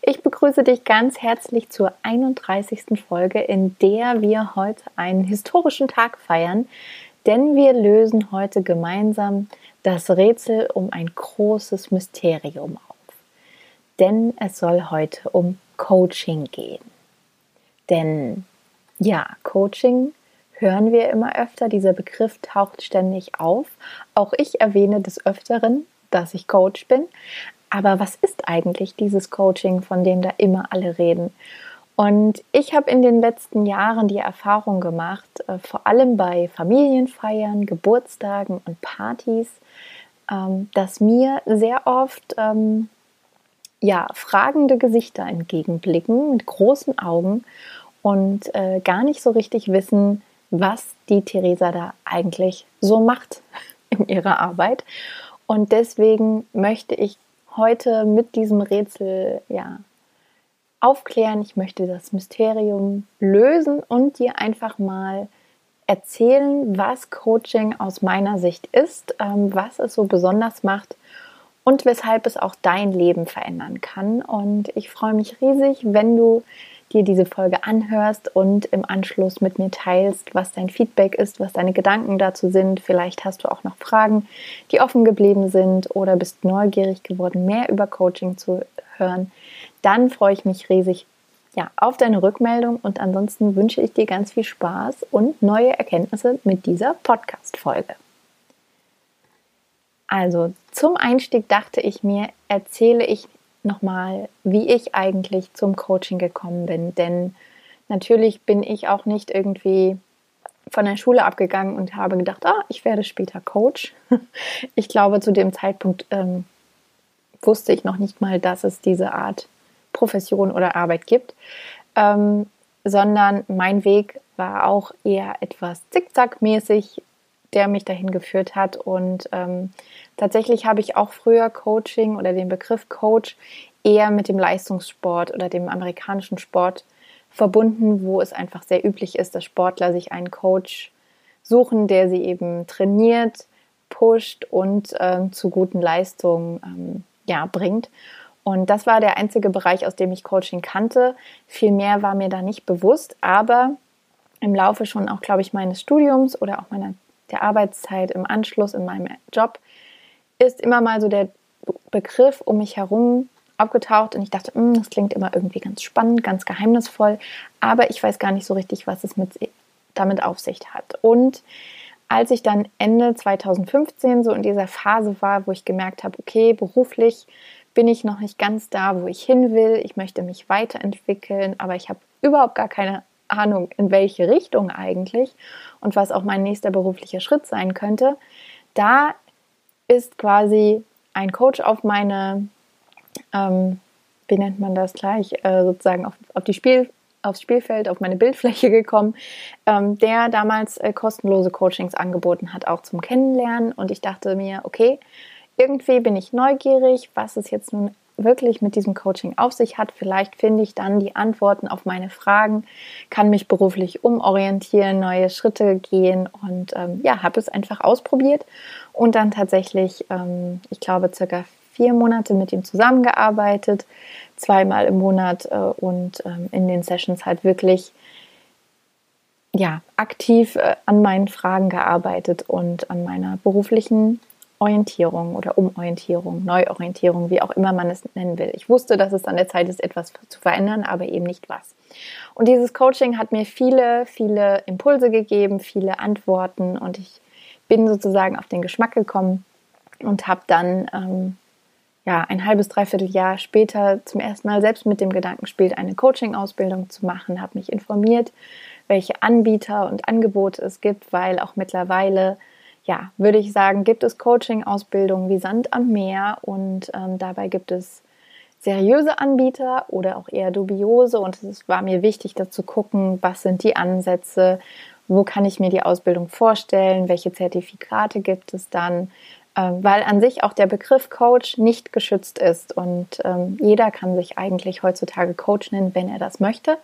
Ich begrüße dich ganz herzlich zur 31. Folge, in der wir heute einen historischen Tag feiern, denn wir lösen heute gemeinsam das Rätsel um ein großes Mysterium auf. Denn es soll heute um Coaching gehen. Denn ja, Coaching hören wir immer öfter, dieser Begriff taucht ständig auf. Auch ich erwähne des Öfteren, dass ich Coach bin. Aber was ist eigentlich dieses Coaching, von dem da immer alle reden? Und ich habe in den letzten Jahren die Erfahrung gemacht, äh, vor allem bei Familienfeiern, Geburtstagen und Partys, ähm, dass mir sehr oft ähm, ja, fragende Gesichter entgegenblicken mit großen Augen und äh, gar nicht so richtig wissen, was die Theresa da eigentlich so macht in ihrer Arbeit. Und deswegen möchte ich heute mit diesem Rätsel ja aufklären. Ich möchte das Mysterium lösen und dir einfach mal erzählen, was Coaching aus meiner Sicht ist, ähm, was es so besonders macht und weshalb es auch dein Leben verändern kann. Und ich freue mich riesig, wenn du dir diese Folge anhörst und im Anschluss mit mir teilst, was dein Feedback ist, was deine Gedanken dazu sind. Vielleicht hast du auch noch Fragen, die offen geblieben sind oder bist neugierig geworden, mehr über Coaching zu hören. Dann freue ich mich riesig ja, auf deine Rückmeldung und ansonsten wünsche ich dir ganz viel Spaß und neue Erkenntnisse mit dieser Podcast-Folge. Also zum Einstieg dachte ich mir, erzähle ich nochmal, wie ich eigentlich zum Coaching gekommen bin. Denn natürlich bin ich auch nicht irgendwie von der Schule abgegangen und habe gedacht, ah, ich werde später Coach. Ich glaube, zu dem Zeitpunkt ähm, wusste ich noch nicht mal, dass es diese Art Profession oder Arbeit gibt, ähm, sondern mein Weg war auch eher etwas zickzackmäßig, der mich dahin geführt hat. Und ähm, tatsächlich habe ich auch früher Coaching oder den Begriff Coach eher mit dem Leistungssport oder dem amerikanischen Sport verbunden, wo es einfach sehr üblich ist, dass Sportler sich einen Coach suchen, der sie eben trainiert, pusht und ähm, zu guten Leistungen ähm, ja, bringt. Und das war der einzige Bereich, aus dem ich Coaching kannte. Viel mehr war mir da nicht bewusst, aber im Laufe schon auch, glaube ich, meines Studiums oder auch meiner der Arbeitszeit im Anschluss in meinem Job ist immer mal so der Begriff um mich herum aufgetaucht und ich dachte, hm, das klingt immer irgendwie ganz spannend, ganz geheimnisvoll, aber ich weiß gar nicht so richtig, was es mit, damit auf sich hat. Und als ich dann Ende 2015 so in dieser Phase war, wo ich gemerkt habe, okay, beruflich bin ich noch nicht ganz da, wo ich hin will, ich möchte mich weiterentwickeln, aber ich habe überhaupt gar keine Ahnung, in welche Richtung eigentlich und was auch mein nächster beruflicher Schritt sein könnte, da ist quasi ein Coach auf meine ähm, wie nennt man das gleich, äh, sozusagen auf, auf die Spiel, aufs Spielfeld, auf meine Bildfläche gekommen, ähm, der damals äh, kostenlose Coachings angeboten hat, auch zum Kennenlernen. Und ich dachte mir, okay, irgendwie bin ich neugierig, was es jetzt nun wirklich mit diesem Coaching auf sich hat. Vielleicht finde ich dann die Antworten auf meine Fragen, kann mich beruflich umorientieren, neue Schritte gehen und ähm, ja, habe es einfach ausprobiert und dann tatsächlich, ähm, ich glaube, circa vier Monate mit ihm zusammengearbeitet, zweimal im Monat äh, und ähm, in den Sessions halt wirklich ja, aktiv äh, an meinen Fragen gearbeitet und an meiner beruflichen Orientierung oder Umorientierung, Neuorientierung, wie auch immer man es nennen will. Ich wusste, dass es an der Zeit ist, etwas zu verändern, aber eben nicht was. Und dieses Coaching hat mir viele, viele Impulse gegeben, viele Antworten und ich bin sozusagen auf den Geschmack gekommen und habe dann ähm, ja, ein halbes, dreiviertel Jahr später zum ersten Mal selbst mit dem Gedanken spielt, eine Coaching-Ausbildung zu machen, habe mich informiert, welche Anbieter und Angebote es gibt, weil auch mittlerweile, ja, würde ich sagen, gibt es Coaching-Ausbildungen wie Sand am Meer und ähm, dabei gibt es seriöse Anbieter oder auch eher dubiose. Und es war mir wichtig, da zu gucken, was sind die Ansätze, wo kann ich mir die Ausbildung vorstellen, welche Zertifikate gibt es dann, ähm, weil an sich auch der Begriff Coach nicht geschützt ist und ähm, jeder kann sich eigentlich heutzutage Coach nennen, wenn er das möchte.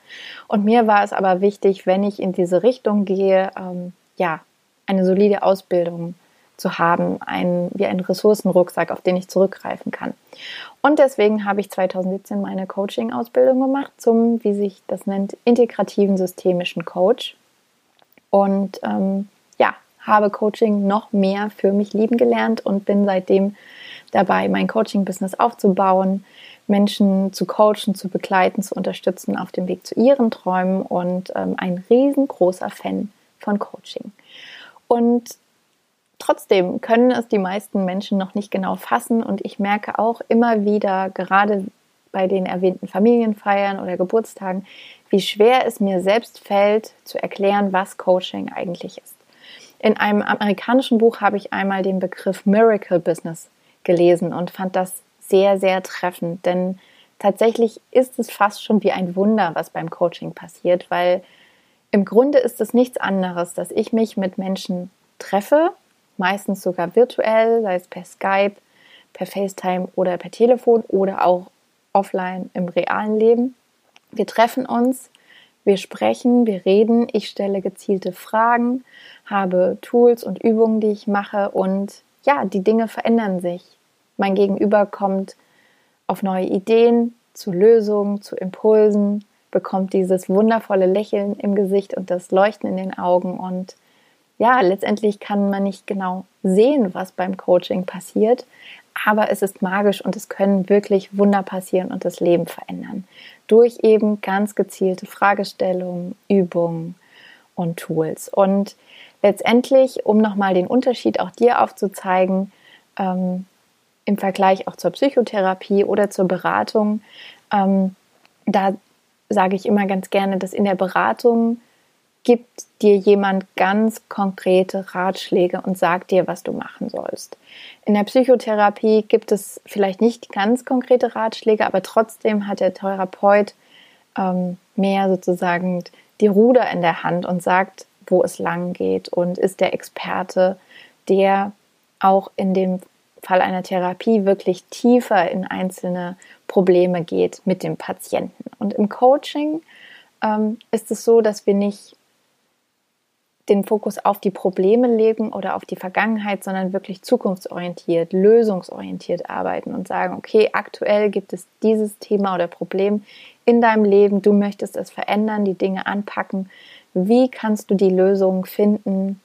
Und mir war es aber wichtig, wenn ich in diese Richtung gehe, ähm, ja, eine solide Ausbildung zu haben, ein, wie ein Ressourcenrucksack, auf den ich zurückgreifen kann. Und deswegen habe ich 2017 meine Coaching-Ausbildung gemacht zum, wie sich das nennt, integrativen systemischen Coach. Und ähm, ja, habe Coaching noch mehr für mich lieben gelernt und bin seitdem dabei, mein Coaching-Business aufzubauen, Menschen zu coachen, zu begleiten, zu unterstützen auf dem Weg zu ihren Träumen und ähm, ein riesengroßer Fan von Coaching. Und trotzdem können es die meisten Menschen noch nicht genau fassen und ich merke auch immer wieder, gerade bei den erwähnten Familienfeiern oder Geburtstagen, wie schwer es mir selbst fällt zu erklären, was Coaching eigentlich ist. In einem amerikanischen Buch habe ich einmal den Begriff Miracle Business gelesen und fand das sehr, sehr treffend, denn tatsächlich ist es fast schon wie ein Wunder, was beim Coaching passiert, weil im Grunde ist es nichts anderes, dass ich mich mit Menschen treffe, meistens sogar virtuell, sei es per Skype, per FaceTime oder per Telefon oder auch offline im realen Leben. Wir treffen uns, wir sprechen, wir reden, ich stelle gezielte Fragen, habe Tools und Übungen, die ich mache und ja, die Dinge verändern sich. Mein Gegenüber kommt auf neue Ideen, zu Lösungen, zu Impulsen, bekommt dieses wundervolle Lächeln im Gesicht und das Leuchten in den Augen und ja, letztendlich kann man nicht genau sehen, was beim Coaching passiert, aber es ist magisch und es können wirklich Wunder passieren und das Leben verändern. Durch eben ganz gezielte Fragestellungen, Übungen und Tools. Und letztendlich, um nochmal den Unterschied auch dir aufzuzeigen, ähm, im Vergleich auch zur Psychotherapie oder zur Beratung, ähm, da sage ich immer ganz gerne, dass in der Beratung gibt dir jemand ganz konkrete Ratschläge und sagt dir, was du machen sollst. In der Psychotherapie gibt es vielleicht nicht ganz konkrete Ratschläge, aber trotzdem hat der Therapeut ähm, mehr sozusagen die Ruder in der Hand und sagt, wo es lang geht und ist der Experte, der auch in dem Fall einer Therapie wirklich tiefer in einzelne Probleme geht mit dem Patienten. Und im Coaching ähm, ist es so, dass wir nicht den Fokus auf die Probleme legen oder auf die Vergangenheit, sondern wirklich zukunftsorientiert, lösungsorientiert arbeiten und sagen, okay, aktuell gibt es dieses Thema oder Problem in deinem Leben, du möchtest es verändern, die Dinge anpacken. Wie kannst du die Lösung finden,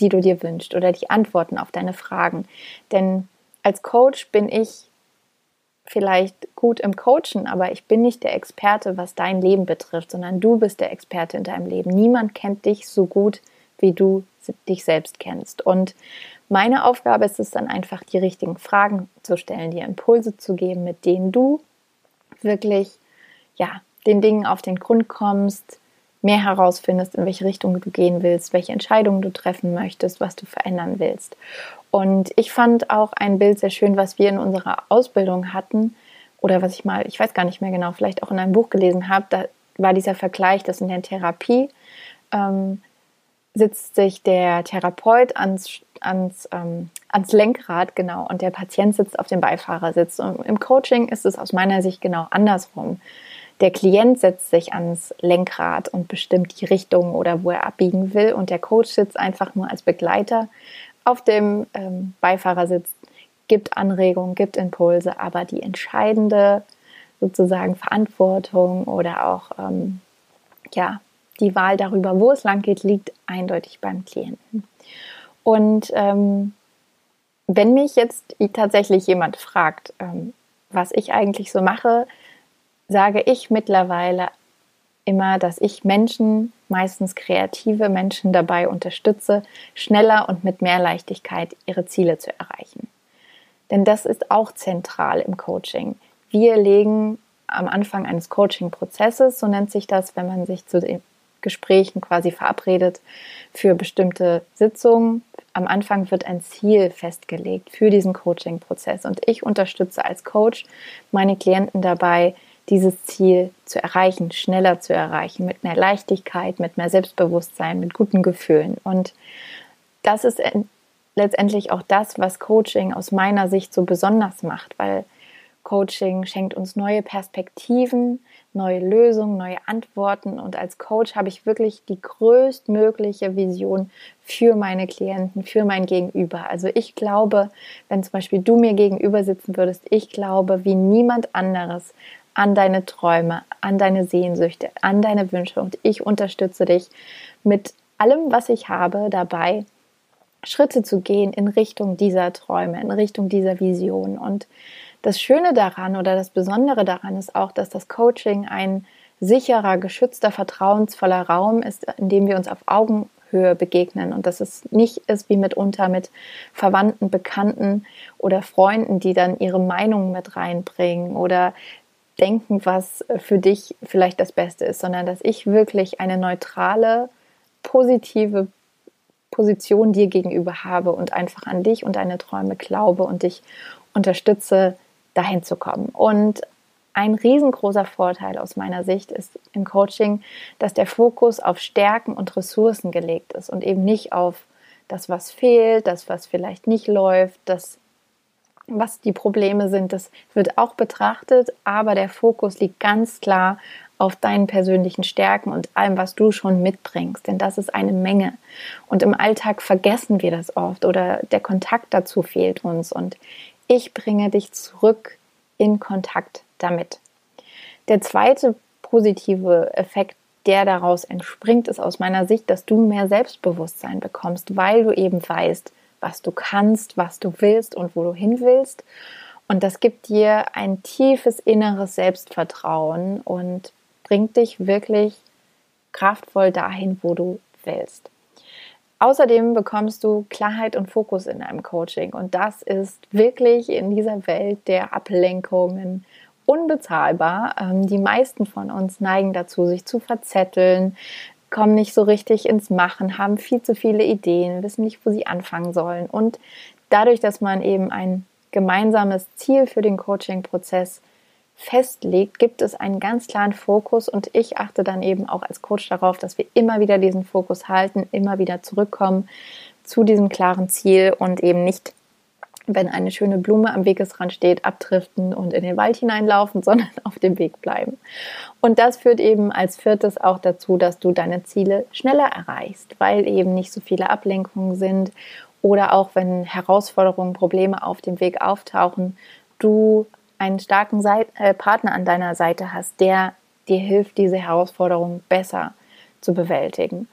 die du dir wünschst oder die Antworten auf deine Fragen? Denn als Coach bin ich vielleicht gut im Coachen, aber ich bin nicht der Experte, was dein Leben betrifft, sondern du bist der Experte in deinem Leben. Niemand kennt dich so gut wie du dich selbst kennst. Und meine Aufgabe ist es dann einfach, die richtigen Fragen zu stellen, dir Impulse zu geben, mit denen du wirklich, ja, den Dingen auf den Grund kommst, mehr herausfindest, in welche Richtung du gehen willst, welche Entscheidungen du treffen möchtest, was du verändern willst. Und ich fand auch ein Bild sehr schön, was wir in unserer Ausbildung hatten oder was ich mal, ich weiß gar nicht mehr genau, vielleicht auch in einem Buch gelesen habe, da war dieser Vergleich, dass in der Therapie ähm, sitzt sich der Therapeut ans, ans, ähm, ans Lenkrad, genau, und der Patient sitzt auf dem Beifahrersitz. Und im Coaching ist es aus meiner Sicht genau andersrum. Der Klient setzt sich ans Lenkrad und bestimmt die Richtung oder wo er abbiegen will. Und der Coach sitzt einfach nur als Begleiter auf dem ähm, Beifahrersitz, gibt Anregungen, gibt Impulse, aber die entscheidende sozusagen Verantwortung oder auch ähm, ja, die Wahl darüber, wo es lang geht, liegt eindeutig beim Klienten. Und ähm, wenn mich jetzt tatsächlich jemand fragt, ähm, was ich eigentlich so mache, sage ich mittlerweile immer, dass ich Menschen, meistens kreative Menschen dabei unterstütze, schneller und mit mehr Leichtigkeit ihre Ziele zu erreichen. Denn das ist auch zentral im Coaching. Wir legen am Anfang eines Coaching-Prozesses, so nennt sich das, wenn man sich zu den Gesprächen quasi verabredet für bestimmte Sitzungen, am Anfang wird ein Ziel festgelegt für diesen Coaching-Prozess und ich unterstütze als Coach meine Klienten dabei, dieses Ziel zu erreichen, schneller zu erreichen, mit mehr Leichtigkeit, mit mehr Selbstbewusstsein, mit guten Gefühlen. Und das ist letztendlich auch das, was Coaching aus meiner Sicht so besonders macht, weil Coaching schenkt uns neue Perspektiven, neue Lösungen, neue Antworten und als Coach habe ich wirklich die größtmögliche Vision für meine Klienten, für mein Gegenüber. Also ich glaube, wenn zum Beispiel du mir gegenüber sitzen würdest, ich glaube wie niemand anderes an deine Träume, an deine Sehnsüchte, an deine Wünsche. Und ich unterstütze dich mit allem, was ich habe, dabei Schritte zu gehen in Richtung dieser Träume, in Richtung dieser Vision. Und das Schöne daran oder das Besondere daran ist auch, dass das Coaching ein sicherer, geschützter, vertrauensvoller Raum ist, in dem wir uns auf Augenhöhe begegnen. Und dass es nicht ist wie mitunter mit Verwandten, Bekannten oder Freunden, die dann ihre Meinung mit reinbringen oder denken, was für dich vielleicht das Beste ist, sondern dass ich wirklich eine neutrale, positive Position dir gegenüber habe und einfach an dich und deine Träume glaube und dich unterstütze, dahin zu kommen. Und ein riesengroßer Vorteil aus meiner Sicht ist im Coaching, dass der Fokus auf Stärken und Ressourcen gelegt ist und eben nicht auf das, was fehlt, das, was vielleicht nicht läuft, das, was die Probleme sind. Das wird auch betrachtet, aber der Fokus liegt ganz klar auf deinen persönlichen Stärken und allem, was du schon mitbringst, denn das ist eine Menge. Und im Alltag vergessen wir das oft oder der Kontakt dazu fehlt uns. Und ich bringe dich zurück in Kontakt damit. Der zweite positive Effekt, der daraus entspringt, ist aus meiner Sicht, dass du mehr Selbstbewusstsein bekommst, weil du eben weißt, was du kannst, was du willst und wo du hin willst. Und das gibt dir ein tiefes inneres Selbstvertrauen und bringt dich wirklich kraftvoll dahin, wo du willst. Außerdem bekommst du Klarheit und Fokus in deinem Coaching und das ist wirklich in dieser Welt der Ablenkungen unbezahlbar. Ähm, die meisten von uns neigen dazu, sich zu verzetteln, kommen nicht so richtig ins Machen, haben viel zu viele Ideen, wissen nicht, wo sie anfangen sollen. Und dadurch, dass man eben ein gemeinsames Ziel für den Coaching-Prozess festlegt, gibt es einen ganz klaren Fokus und ich achte dann eben auch als Coach darauf, dass wir immer wieder diesen Fokus halten, immer wieder zurückkommen zu diesem klaren Ziel und eben nicht, wenn eine schöne Blume am Wegesrand steht, abdriften und in den Wald hineinlaufen, sondern auf dem Weg bleiben. Und das führt eben als viertes auch dazu, dass du deine Ziele schneller erreichst, weil eben nicht so viele Ablenkungen sind oder auch wenn Herausforderungen, Probleme auf dem Weg auftauchen, du einen starken Seit äh, Partner an deiner Seite hast, der dir hilft, diese Herausforderung besser zu bewältigen.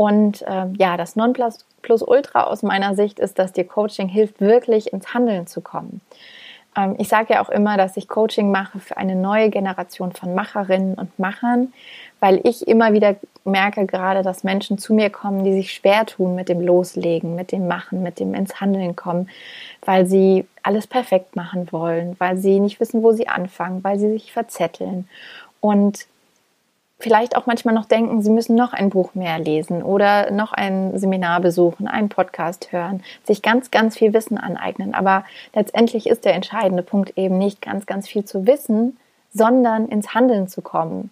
Und äh, ja, das Nonplusultra aus meiner Sicht ist, dass dir Coaching hilft, wirklich ins Handeln zu kommen. Ähm, ich sage ja auch immer, dass ich Coaching mache für eine neue Generation von Macherinnen und Machern, weil ich immer wieder merke gerade, dass Menschen zu mir kommen, die sich schwer tun mit dem Loslegen, mit dem Machen, mit dem ins Handeln kommen, weil sie alles perfekt machen wollen, weil sie nicht wissen, wo sie anfangen, weil sie sich verzetteln und vielleicht auch manchmal noch denken, sie müssen noch ein Buch mehr lesen oder noch ein Seminar besuchen, einen Podcast hören, sich ganz, ganz viel Wissen aneignen. Aber letztendlich ist der entscheidende Punkt eben nicht ganz, ganz viel zu wissen, sondern ins Handeln zu kommen.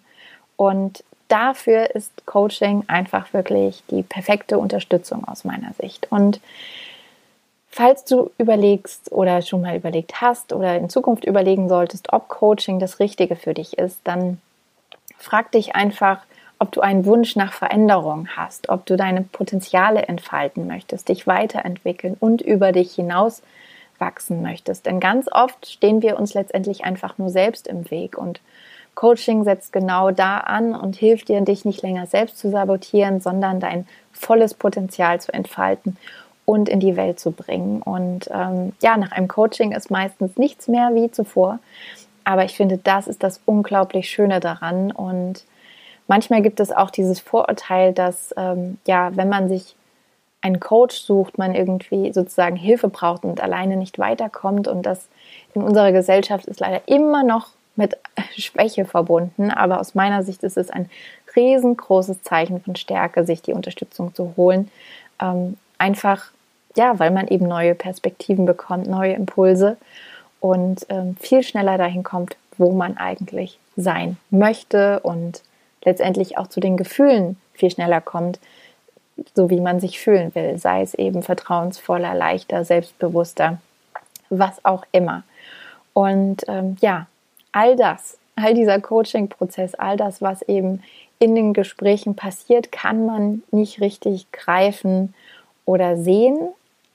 Und dafür ist Coaching einfach wirklich die perfekte Unterstützung aus meiner Sicht. Und falls du überlegst oder schon mal überlegt hast oder in Zukunft überlegen solltest, ob Coaching das Richtige für dich ist, dann frag dich einfach, ob du einen Wunsch nach Veränderung hast, ob du deine Potenziale entfalten möchtest, dich weiterentwickeln und über dich hinaus wachsen möchtest. Denn ganz oft stehen wir uns letztendlich einfach nur selbst im Weg und Coaching setzt genau da an und hilft dir, dich nicht länger selbst zu sabotieren, sondern dein volles Potenzial zu entfalten und in die Welt zu bringen. Und ähm, ja, nach einem Coaching ist meistens nichts mehr wie zuvor. Aber ich finde, das ist das unglaublich Schöne daran. Und manchmal gibt es auch dieses Vorurteil, dass ähm, ja, wenn man sich einen Coach sucht, man irgendwie sozusagen Hilfe braucht und alleine nicht weiterkommt. Und das in unserer Gesellschaft ist leider immer noch mit Schwäche verbunden, aber aus meiner Sicht ist es ein riesengroßes Zeichen von Stärke, sich die Unterstützung zu holen. Ähm, einfach ja, weil man eben neue Perspektiven bekommt, neue Impulse und ähm, viel schneller dahin kommt, wo man eigentlich sein möchte und letztendlich auch zu den Gefühlen viel schneller kommt, so wie man sich fühlen will, sei es eben vertrauensvoller, leichter, selbstbewusster, was auch immer. Und ähm, ja, all das, all dieser Coaching-Prozess, all das, was eben in den Gesprächen passiert, kann man nicht richtig greifen oder sehen,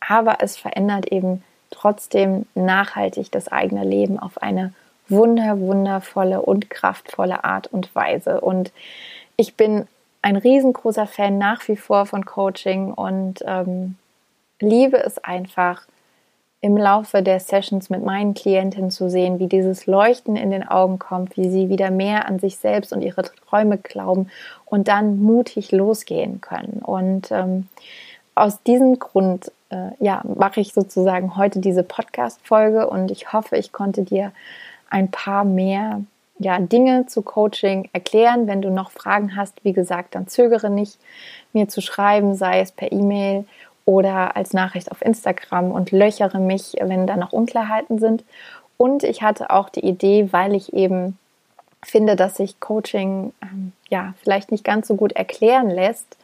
aber es verändert eben trotzdem nachhaltig das eigene Leben auf eine wunder, wundervolle und kraftvolle Art und Weise. Und ich bin ein riesengroßer Fan nach wie vor von Coaching und ähm, liebe es einfach, im Laufe der Sessions mit meinen Klientinnen zu sehen, wie dieses Leuchten in den Augen kommt, wie sie wieder mehr an sich selbst und ihre Träume glauben und dann mutig losgehen können. Und ähm, aus diesem Grund äh, ja, mache ich sozusagen heute diese Podcast-Folge und ich hoffe, ich konnte dir ein paar mehr ja, Dinge zu Coaching erklären. Wenn du noch Fragen hast, wie gesagt, dann zögere nicht, mir zu schreiben, sei es per E-Mail oder als Nachricht auf Instagram und löchere mich, wenn da noch Unklarheiten sind. Und ich hatte auch die Idee, weil ich eben finde, dass sich Coaching ähm, ja vielleicht nicht ganz so gut erklären lässt,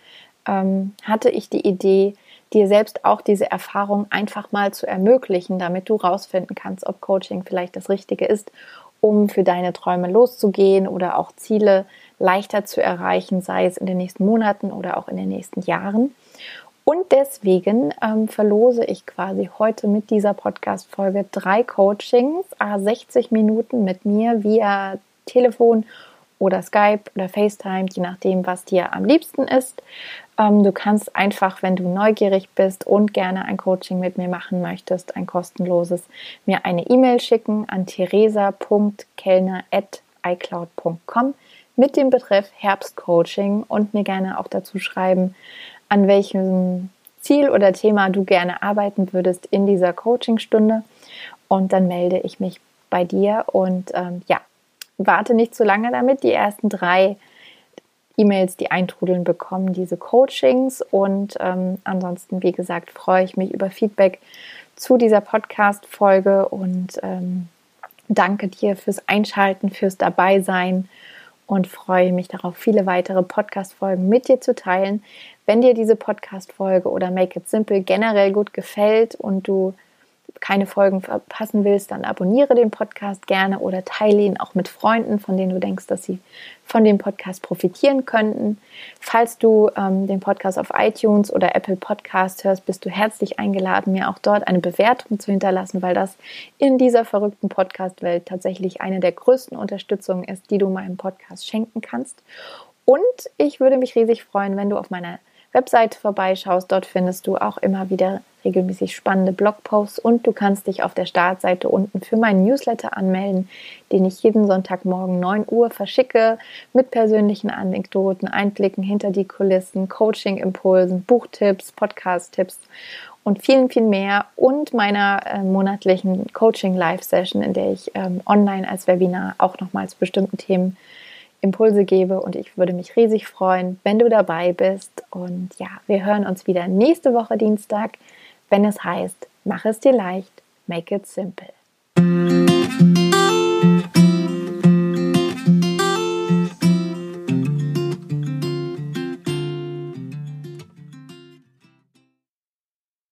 ähm, hatte ich die Idee, dir selbst auch diese Erfahrung einfach mal zu ermöglichen, damit du rausfinden kannst, ob Coaching vielleicht das Richtige ist um für deine Träume loszugehen oder auch Ziele leichter zu erreichen, sei es in den nächsten Monaten oder auch in den nächsten Jahren. Und deswegen ähm, verlose ich quasi heute mit dieser Podcast-Folge drei Coachings, 60 Minuten mit mir via Telefon oder Skype oder FaceTime, je nachdem, was dir am liebsten ist. Ähm, du kannst einfach, wenn du neugierig bist und gerne ein Coaching mit mir machen möchtest, ein kostenloses, mir eine E-Mail schicken an theresa.kellner.icloud.com mit dem Betreff Herbstcoaching und mir gerne auch dazu schreiben, an welchem Ziel oder Thema du gerne arbeiten würdest in dieser Coachingstunde. Und dann melde ich mich bei dir und ähm, ja, warte nicht zu lange damit. Die ersten drei E-Mails, die eintrudeln, bekommen diese Coachings. Und ähm, ansonsten, wie gesagt, freue ich mich über Feedback zu dieser Podcast-Folge und ähm, danke dir fürs Einschalten, fürs Dabeisein und freue mich darauf, viele weitere Podcast-Folgen mit dir zu teilen. Wenn dir diese Podcast-Folge oder Make It Simple generell gut gefällt und du keine Folgen verpassen willst, dann abonniere den Podcast gerne oder teile ihn auch mit Freunden, von denen du denkst, dass sie von dem Podcast profitieren könnten. Falls du ähm, den Podcast auf iTunes oder Apple Podcast hörst, bist du herzlich eingeladen, mir auch dort eine Bewertung zu hinterlassen, weil das in dieser verrückten Podcast-Welt tatsächlich eine der größten Unterstützungen ist, die du meinem Podcast schenken kannst. Und ich würde mich riesig freuen, wenn du auf meiner Webseite vorbeischaust. Dort findest du auch immer wieder regelmäßig spannende Blogposts und du kannst dich auf der Startseite unten für meinen Newsletter anmelden, den ich jeden Sonntagmorgen 9 Uhr verschicke mit persönlichen Anekdoten, Einblicken hinter die Kulissen, Coaching-Impulsen, Buchtipps, Podcast-Tipps und vielen, viel mehr und meiner äh, monatlichen Coaching-Live-Session, in der ich ähm, online als Webinar auch nochmal zu bestimmten Themen Impulse gebe und ich würde mich riesig freuen, wenn du dabei bist. Und ja, wir hören uns wieder nächste Woche Dienstag, wenn es heißt, mach es dir leicht, make it simple.